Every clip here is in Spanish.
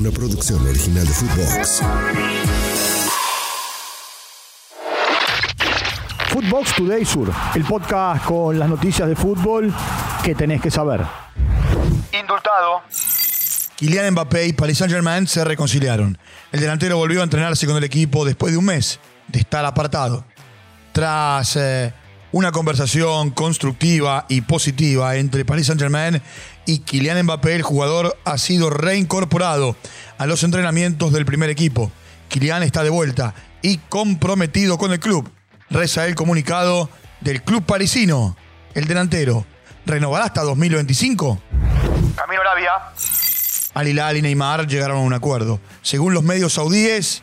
una producción original de Footbox. Footbox Today Sur, el podcast con las noticias de fútbol que tenés que saber. Indultado. Kylian Mbappé y Paris Saint-Germain se reconciliaron. El delantero volvió a entrenarse con el equipo después de un mes de estar apartado. Tras eh, una conversación constructiva y positiva entre Paris Saint-Germain y Kylian Mbappé, el jugador ha sido reincorporado a los entrenamientos del primer equipo. Kylian está de vuelta y comprometido con el club. Reza el comunicado del club parisino. El delantero renovará hasta 2025. Camino Arabia. Al Hilal y Neymar llegaron a un acuerdo. Según los medios saudíes,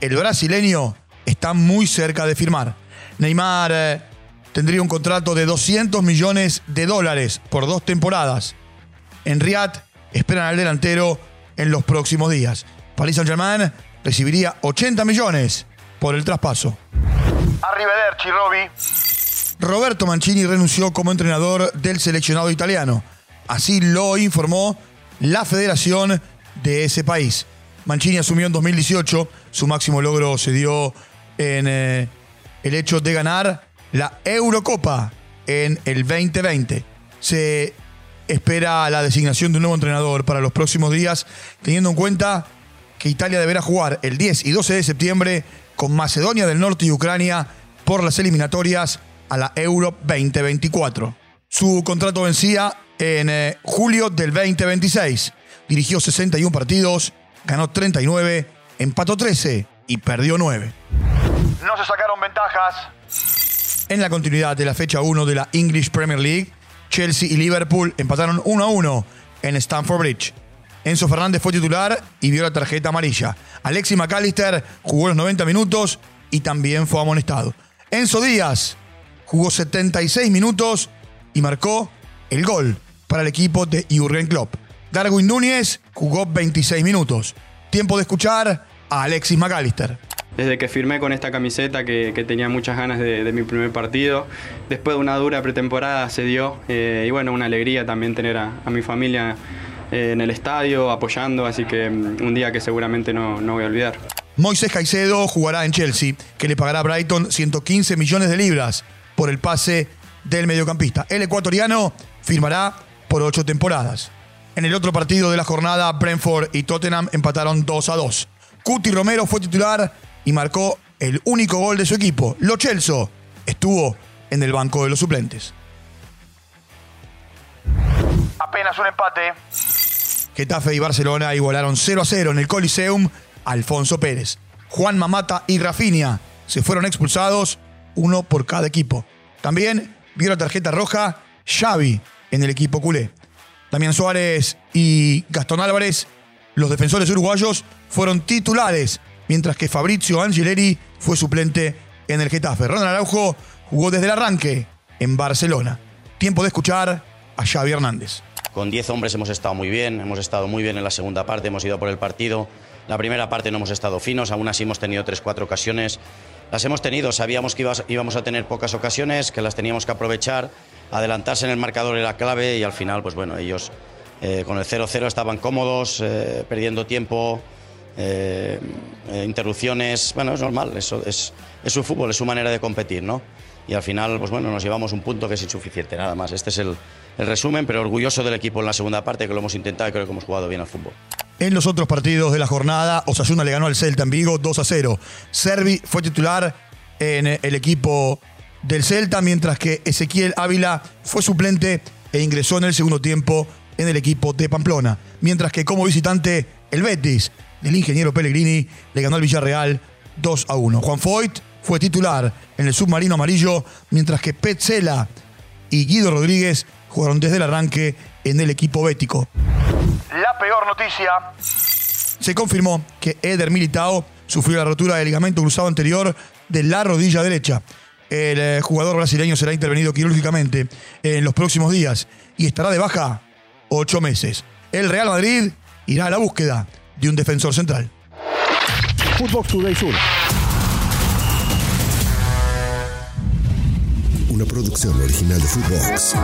el brasileño está muy cerca de firmar. Neymar eh, tendría un contrato de 200 millones de dólares por dos temporadas. En Riyadh esperan al delantero en los próximos días. Paris Saint-Germain recibiría 80 millones por el traspaso. Arrivederci, Roby. Roberto Mancini renunció como entrenador del seleccionado italiano. Así lo informó la federación de ese país. Mancini asumió en 2018. Su máximo logro se dio en eh, el hecho de ganar la Eurocopa en el 2020. Se espera la designación de un nuevo entrenador para los próximos días, teniendo en cuenta que Italia deberá jugar el 10 y 12 de septiembre con Macedonia del Norte y Ucrania por las eliminatorias a la Euro 2024. Su contrato vencía en eh, julio del 2026. Dirigió 61 partidos, ganó 39, empató 13 y perdió 9. No se sacaron ventajas. En la continuidad de la fecha 1 de la English Premier League, Chelsea y Liverpool empataron 1 a 1 en Stamford Bridge. Enzo Fernández fue titular y vio la tarjeta amarilla. Alexis McAllister jugó los 90 minutos y también fue amonestado. Enzo Díaz jugó 76 minutos y marcó el gol para el equipo de Jurgen Klopp. Darwin Núñez jugó 26 minutos. Tiempo de escuchar a Alexis McAllister. Desde que firmé con esta camiseta que, tenía muchas ganas de, mi primer partido, después de una dura pretemporada se dio eh, y bueno, una alegría también tener a, mi familia eh, en el estadio apoyando, así que um, un día que seguramente no, no voy a olvidar. Moisés Caicedo jugará en Chelsea, que le pagará a Brighton 115 millones de libras por el pase del mediocampista. El ecuatoriano firmará por ocho temporadas. En el otro partido de la jornada, Brentford y Tottenham empataron 2 a 2. Cuti Romero fue titular y marcó el único gol de su equipo. Lo Chelsea estuvo en el banco de los suplentes. Apenas un empate. Getafe y Barcelona igualaron 0 a 0 en el Coliseum. Alfonso Pérez, Juan Mamata y Rafinha se fueron expulsados, uno por cada equipo. También vio la tarjeta roja Xavi en el equipo culé. Damián Suárez y Gastón Álvarez, los defensores uruguayos, fueron titulares, mientras que Fabrizio Angileri fue suplente en el Getafe. Ronald Araujo jugó desde el arranque en Barcelona. Tiempo de escuchar a Xavi Hernández. Con 10 hombres hemos estado muy bien, hemos estado muy bien en la segunda parte, hemos ido por el partido. La primera parte no hemos estado finos, aún así hemos tenido 3-4 ocasiones. Las hemos tenido, sabíamos que íbamos a tener pocas ocasiones, que las teníamos que aprovechar. Adelantarse en el marcador era clave y al final, pues bueno, ellos eh, con el 0-0 estaban cómodos, eh, perdiendo tiempo, eh, interrupciones. Bueno, es normal, eso es, es su fútbol, es su manera de competir, ¿no? Y al final, pues bueno, nos llevamos un punto que es insuficiente, nada más. Este es el, el resumen, pero orgulloso del equipo en la segunda parte, que lo hemos intentado y creo que hemos jugado bien al fútbol. En los otros partidos de la jornada, Osasuna le ganó al Celta en Vigo 2 a 0. Servi fue titular en el equipo del Celta, mientras que Ezequiel Ávila fue suplente e ingresó en el segundo tiempo en el equipo de Pamplona. Mientras que como visitante, el Betis del ingeniero Pellegrini le ganó al Villarreal 2 a 1. Juan Foyt fue titular en el submarino amarillo, mientras que Petzela y Guido Rodríguez jugaron desde el arranque en el equipo bético. La peor noticia. Se confirmó que Eder Militao sufrió la rotura del ligamento cruzado anterior de la rodilla derecha. El eh, jugador brasileño será intervenido quirúrgicamente en los próximos días y estará de baja ocho meses. El Real Madrid irá a la búsqueda de un defensor central. Footbox Today Sur. Una producción original de Footbox.